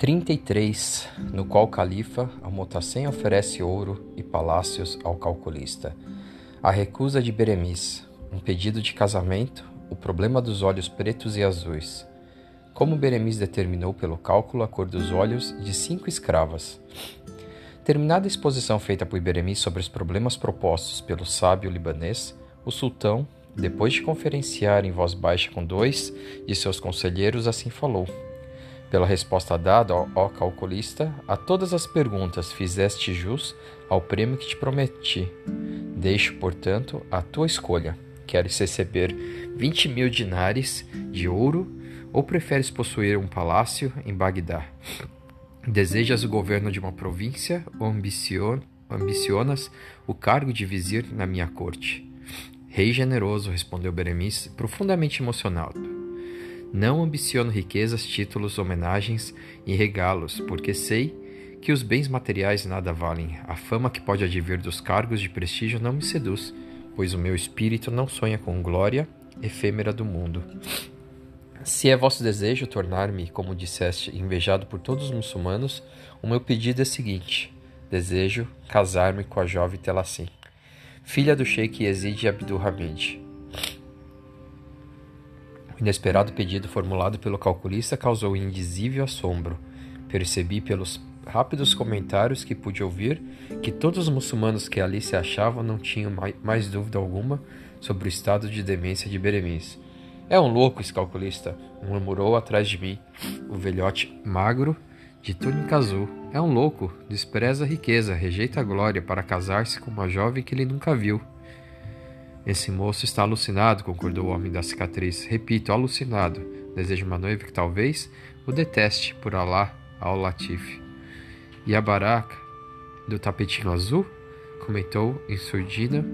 33, no qual o califa Almotacem oferece ouro e palácios ao calculista. A recusa de Beremis, um pedido de casamento, o problema dos olhos pretos e azuis. Como Beremis determinou pelo cálculo a cor dos olhos de cinco escravas. Terminada a exposição feita por Beremis sobre os problemas propostos pelo sábio libanês, o sultão, depois de conferenciar em voz baixa com dois de seus conselheiros, assim falou pela resposta dada, ó calculista, a todas as perguntas fizeste jus ao prêmio que te prometi. Deixo, portanto, a tua escolha. Queres receber 20 mil dinares de ouro ou preferes possuir um palácio em Bagdá? Desejas o governo de uma província ou ambicionas o cargo de vizir na minha corte? Rei generoso, respondeu Beremice, profundamente emocionado. Não ambiciono riquezas, títulos, homenagens e regalos, porque sei que os bens materiais nada valem. A fama que pode advir dos cargos de prestígio não me seduz, pois o meu espírito não sonha com glória efêmera do mundo. Se é vosso desejo tornar-me, como disseste, invejado por todos os muçulmanos, o meu pedido é o seguinte: desejo casar-me com a jovem Telassim, filha do sheik Yazid Abdul Hamid. O inesperado pedido formulado pelo calculista causou indizível assombro. Percebi pelos rápidos comentários que pude ouvir que todos os muçulmanos que ali se achavam não tinham mais dúvida alguma sobre o estado de demência de Beremiz. É um louco esse calculista, murmurou atrás de mim o velhote magro de túnica azul. É um louco, despreza a riqueza, rejeita a glória para casar-se com uma jovem que ele nunca viu. Esse moço está alucinado, concordou o homem da cicatriz. Repito, alucinado. Deseja uma noiva que talvez o deteste por Alá ao Latif. E a baraca do tapetinho azul? Comentou em surdina.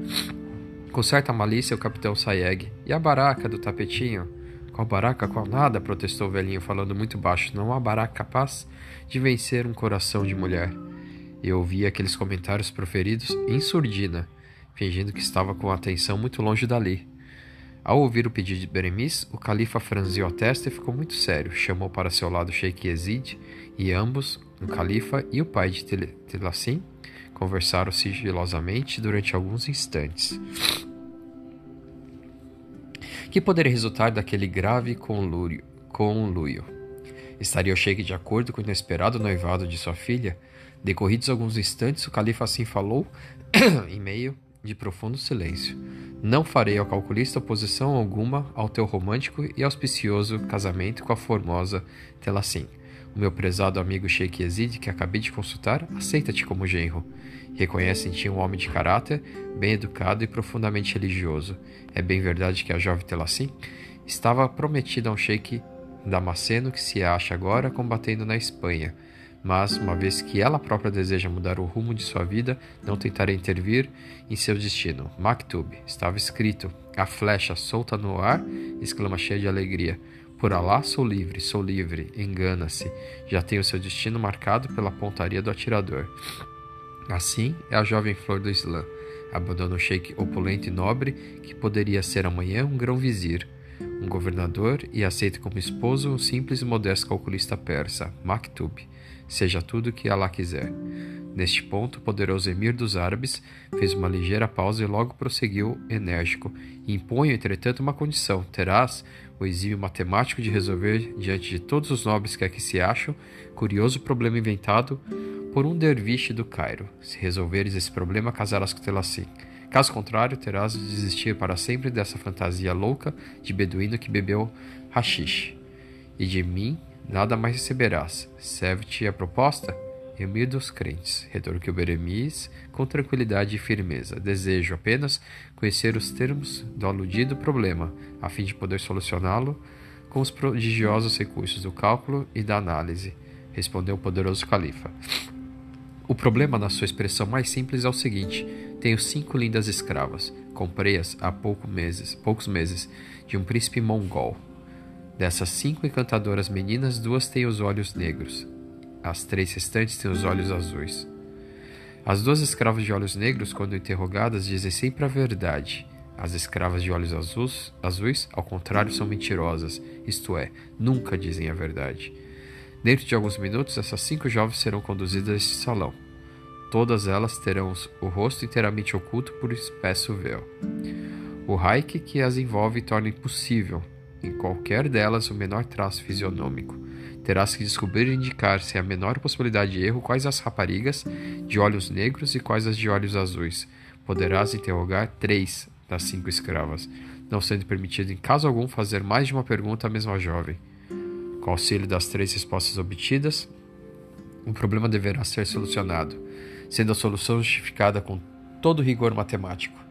Com certa malícia o capitão Sayeg. E a baraca do tapetinho? Qual baraca, qual nada? protestou o velhinho, falando muito baixo. Não há baraca capaz de vencer um coração de mulher. Eu ouvi aqueles comentários proferidos em surdina fingindo que estava com a atenção muito longe dali. Ao ouvir o pedido de Beremis, o califa franziu a testa e ficou muito sério. Chamou para seu lado Sheikh Yazid e ambos, o califa e o pai de Telassim, conversaram sigilosamente durante alguns instantes. Que poderia resultar daquele grave conluio? conluio? Estaria o Sheikh de acordo com o inesperado noivado de sua filha? Decorridos alguns instantes, o califa assim falou, em meio de profundo silêncio. Não farei ao calculista oposição alguma ao teu romântico e auspicioso casamento com a formosa Telassim. O meu prezado amigo Sheikh Yazid, que acabei de consultar, aceita-te como genro. Reconhece em ti um homem de caráter, bem educado e profundamente religioso. É bem verdade que a jovem Telassim estava prometida a um sheik damasceno que se acha agora combatendo na Espanha mas, uma vez que ela própria deseja mudar o rumo de sua vida, não tentarei intervir em seu destino. Maktub, estava escrito, a flecha solta no ar, exclama cheia de alegria. Por Alá, sou livre, sou livre, engana-se, já tenho seu destino marcado pela pontaria do atirador. Assim é a jovem flor do Islã. Abandona o sheik opulento e nobre, que poderia ser amanhã um grão-vizir, um governador, e aceita como esposo um simples e modesto calculista persa, Maktub seja tudo o que Allah quiser. Neste ponto, o poderoso emir dos árabes fez uma ligeira pausa e logo prosseguiu enérgico. Imponho, entretanto, uma condição: terás o exímio matemático de resolver, diante de todos os nobres que aqui se acham, curioso problema inventado por um derviche do Cairo. Se resolveres esse problema, casarás com Telassim. Caso contrário, terás de desistir para sempre dessa fantasia louca de beduíno que bebeu hashish. E de mim nada mais receberás. Serve-te a proposta? Emir dos crentes, retorquiu Beremis com tranquilidade e firmeza. Desejo apenas conhecer os termos do aludido problema, a fim de poder solucioná-lo com os prodigiosos recursos do cálculo e da análise, respondeu o poderoso califa. O problema, na sua expressão mais simples, é o seguinte: tenho cinco lindas escravas. Comprei-as há poucos meses, poucos meses de um príncipe mongol. Dessas cinco encantadoras meninas, duas têm os olhos negros. As três restantes têm os olhos azuis. As duas escravas de olhos negros, quando interrogadas, dizem sempre a verdade. As escravas de olhos azuis, azuis, ao contrário, são mentirosas, isto é, nunca dizem a verdade. Dentro de alguns minutos, essas cinco jovens serão conduzidas a este salão. Todas elas terão o rosto inteiramente oculto por espesso véu. O reiki que as envolve torna impossível, em qualquer delas, o menor traço fisionômico. Terás que descobrir e indicar sem a menor possibilidade de erro quais as raparigas de olhos negros e quais as de olhos azuis. Poderás interrogar três das cinco escravas, não sendo permitido em caso algum fazer mais de uma pergunta à mesma jovem. Com auxílio das três respostas obtidas, o problema deverá ser solucionado, sendo a solução justificada com todo rigor matemático.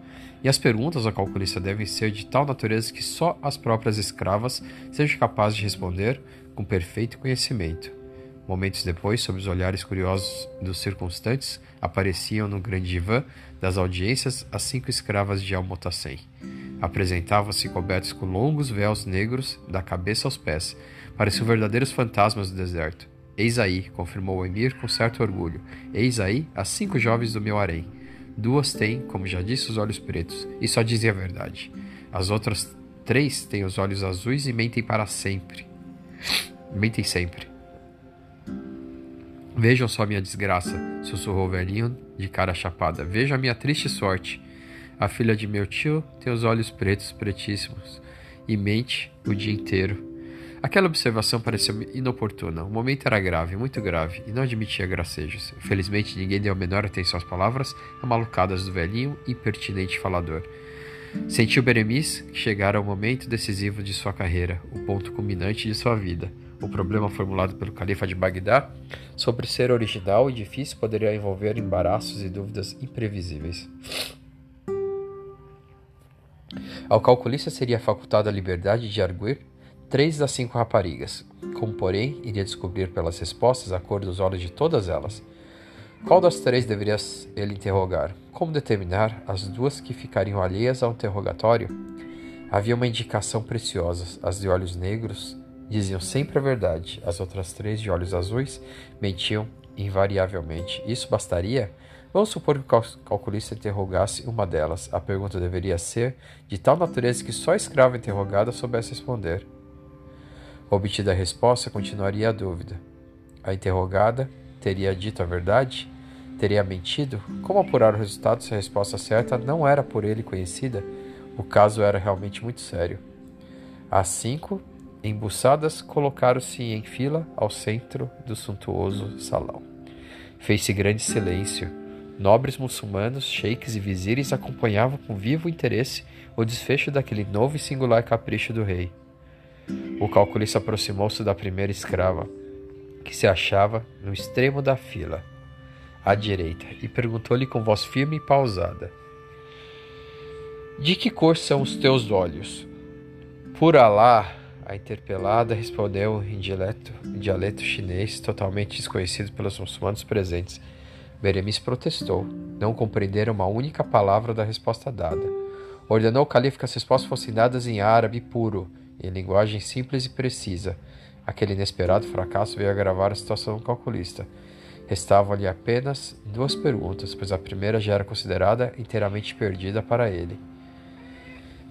E as perguntas ao calculista devem ser de tal natureza que só as próprias escravas sejam capazes de responder com perfeito conhecimento. Momentos depois, sob os olhares curiosos dos circunstantes, apareciam no grande divã das audiências as cinco escravas de Almotacem. Apresentavam-se cobertos com longos véus negros da cabeça aos pés. Pareciam verdadeiros fantasmas do deserto. Eis aí, confirmou o emir com certo orgulho. Eis aí as cinco jovens do meu harém. Duas têm, como já disse, os olhos pretos, e só dizem a verdade. As outras três têm os olhos azuis e mentem para sempre. Mentem sempre. Vejam só minha desgraça, sussurrou o velhinho de cara chapada. Vejam a minha triste sorte. A filha de meu tio tem os olhos pretos, pretíssimos, e mente o dia inteiro. Aquela observação pareceu inoportuna. O momento era grave, muito grave, e não admitia gracejos. Felizmente, ninguém deu a menor atenção às palavras amalucadas do velhinho impertinente falador. Sentiu Beremis que chegara o momento decisivo de sua carreira, o ponto culminante de sua vida. O problema formulado pelo califa de Bagdá sobre ser original e difícil poderia envolver embaraços e dúvidas imprevisíveis. Ao calculista seria facultada a liberdade de arguir três das cinco raparigas, como porém iria descobrir pelas respostas a cor dos olhos de todas elas. Qual das três deveria ele interrogar? Como determinar as duas que ficariam alheias ao interrogatório? Havia uma indicação preciosa. As de olhos negros diziam sempre a verdade, as outras três de olhos azuis mentiam invariavelmente. Isso bastaria? Vamos supor que o calculista interrogasse uma delas. A pergunta deveria ser de tal natureza que só a escrava interrogada soubesse responder. Obtida a resposta, continuaria a dúvida. A interrogada teria dito a verdade? Teria mentido? Como apurar o resultado se a resposta certa não era por ele conhecida? O caso era realmente muito sério. As cinco, embuçadas, colocaram-se em fila ao centro do suntuoso salão. Fez-se grande silêncio. Nobres muçulmanos, sheiks e vizires acompanhavam com vivo interesse o desfecho daquele novo e singular capricho do rei. O calculista aproximou-se da primeira escrava, que se achava no extremo da fila, à direita, e perguntou-lhe com voz firme e pausada: De que cor são os teus olhos? Por Alá, a interpelada respondeu em dialeto, em dialeto chinês totalmente desconhecido pelos muçulmanos presentes. Beremis protestou. Não compreenderam uma única palavra da resposta dada. Ordenou o califa que as respostas fossem dadas em árabe puro em linguagem simples e precisa. Aquele inesperado fracasso veio agravar a situação calculista. Restavam-lhe apenas duas perguntas, pois a primeira já era considerada inteiramente perdida para ele.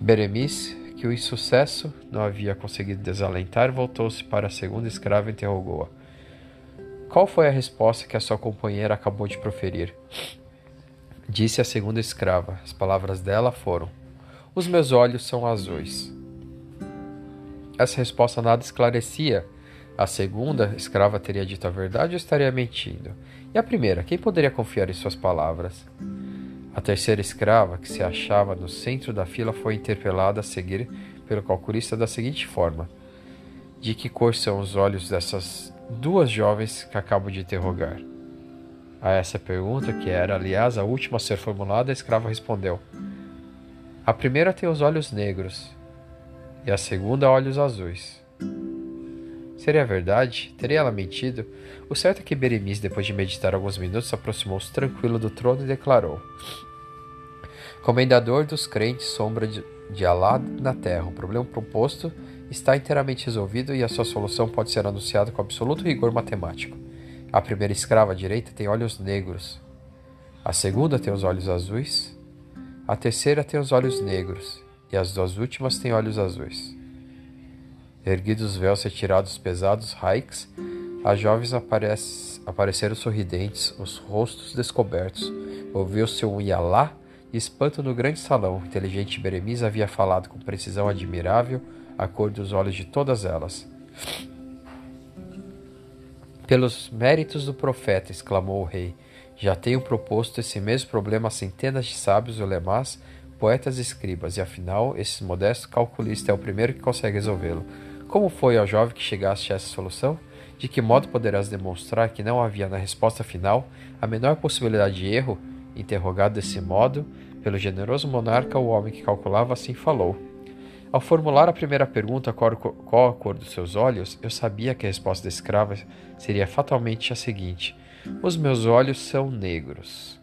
Beremis, que o insucesso não havia conseguido desalentar, voltou-se para a segunda escrava e interrogou-a. Qual foi a resposta que a sua companheira acabou de proferir? Disse a segunda escrava. As palavras dela foram: Os meus olhos são azuis. Essa resposta nada esclarecia. A segunda, escrava teria dito a verdade ou estaria mentindo? E a primeira, quem poderia confiar em suas palavras? A terceira escrava, que se achava no centro da fila, foi interpelada a seguir pelo calculista da seguinte forma: De que cor são os olhos dessas duas jovens que acabo de interrogar? A essa pergunta, que era, aliás, a última a ser formulada, a escrava respondeu: A primeira tem os olhos negros e a segunda olhos azuis. Seria verdade? Teria ela mentido? O certo é que Beremiz, depois de meditar alguns minutos, aproximou-se tranquilo do trono e declarou: Comendador dos crentes, sombra de, de Alá na terra, o problema proposto está inteiramente resolvido e a sua solução pode ser anunciada com absoluto rigor matemático. A primeira escrava à direita tem olhos negros, a segunda tem os olhos azuis, a terceira tem os olhos negros e as duas últimas têm olhos azuis. Erguidos os véus retirados pesados, Raix As jovens aparece, apareceram sorridentes, os rostos descobertos. Ouviu-se um ialá e espanto no grande salão. Inteligente Beremiz havia falado com precisão admirável a cor dos olhos de todas elas. Pelos méritos do profeta, exclamou o rei, já tenho proposto esse mesmo problema a centenas de sábios ulemás, poetas e escribas, e afinal, esse modesto calculista é o primeiro que consegue resolvê-lo. Como foi ao jovem que chegaste a essa solução? De que modo poderás demonstrar que não havia na resposta final a menor possibilidade de erro? Interrogado desse modo, pelo generoso monarca, o homem que calculava assim falou. Ao formular a primeira pergunta, qual a cor dos seus olhos, eu sabia que a resposta da escrava seria fatalmente a seguinte: Os meus olhos são negros.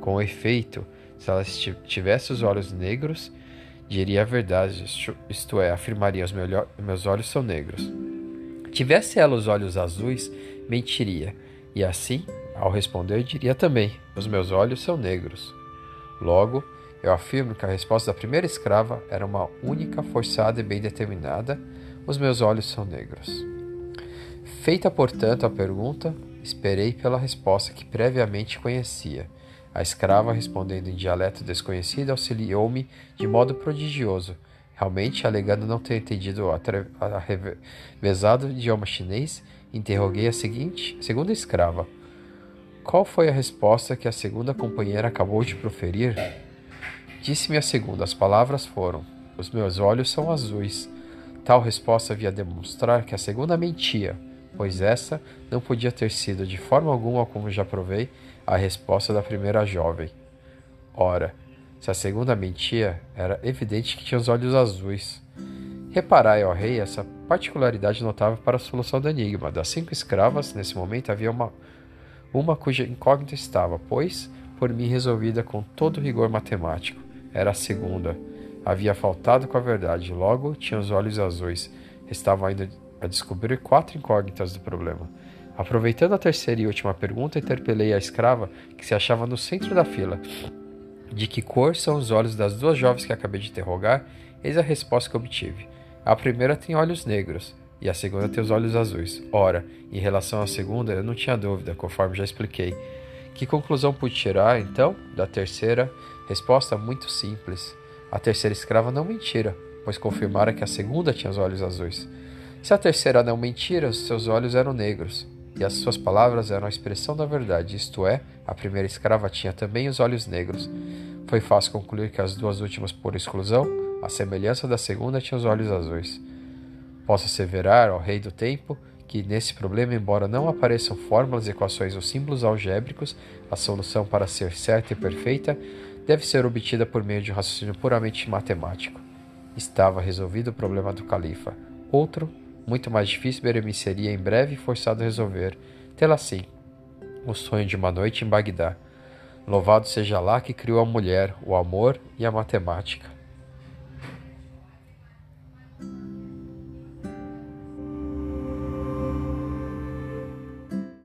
Com efeito, se ela tivesse os olhos negros, diria a verdade, isto é, afirmaria: Os meus olhos são negros. Tivesse ela os olhos azuis, mentiria, e assim, ao responder, diria também: Os meus olhos são negros. Logo, eu afirmo que a resposta da primeira escrava era uma única, forçada e bem determinada: os meus olhos são negros. Feita, portanto, a pergunta, esperei pela resposta que previamente conhecia. A escrava, respondendo em dialeto desconhecido, auxiliou-me de modo prodigioso, realmente alegando não ter entendido o revezado idioma chinês. Interroguei a seguinte, segunda escrava: Qual foi a resposta que a segunda companheira acabou de proferir? Disse-me a segunda, as palavras foram: Os meus olhos são azuis. Tal resposta havia demonstrar que a segunda mentia, pois essa não podia ter sido de forma alguma, como já provei, a resposta da primeira jovem. Ora, se a segunda mentia, era evidente que tinha os olhos azuis. Reparai, ó rei, essa particularidade notável para a solução do enigma. Das cinco escravas, nesse momento havia uma, uma cuja incógnita estava, pois, por mim resolvida com todo rigor matemático era a segunda. Havia faltado com a verdade, logo tinha os olhos azuis. Estava ainda a descobrir quatro incógnitas do problema. Aproveitando a terceira e última pergunta, interpelei a escrava que se achava no centro da fila. De que cor são os olhos das duas jovens que acabei de interrogar? Eis a resposta que obtive. A primeira tem olhos negros e a segunda tem os olhos azuis. Ora, em relação à segunda, eu não tinha dúvida, conforme já expliquei. Que conclusão pude tirar, então, da terceira? Resposta muito simples. A terceira escrava não mentira, pois confirmara que a segunda tinha os olhos azuis. Se a terceira não mentira, os seus olhos eram negros, e as suas palavras eram a expressão da verdade, isto é, a primeira escrava tinha também os olhos negros. Foi fácil concluir que as duas últimas, por exclusão, a semelhança da segunda, tinham os olhos azuis. Posso asseverar, ó Rei do Tempo, que nesse problema, embora não apareçam fórmulas, equações ou símbolos algébricos, a solução para ser certa e perfeita deve ser obtida por meio de um raciocínio puramente matemático. Estava resolvido o problema do califa. Outro, muito mais difícil, Beremi seria em breve forçado a resolver. Tê-la assim, o sonho de uma noite em Bagdá. Louvado seja lá que criou a mulher, o amor e a matemática.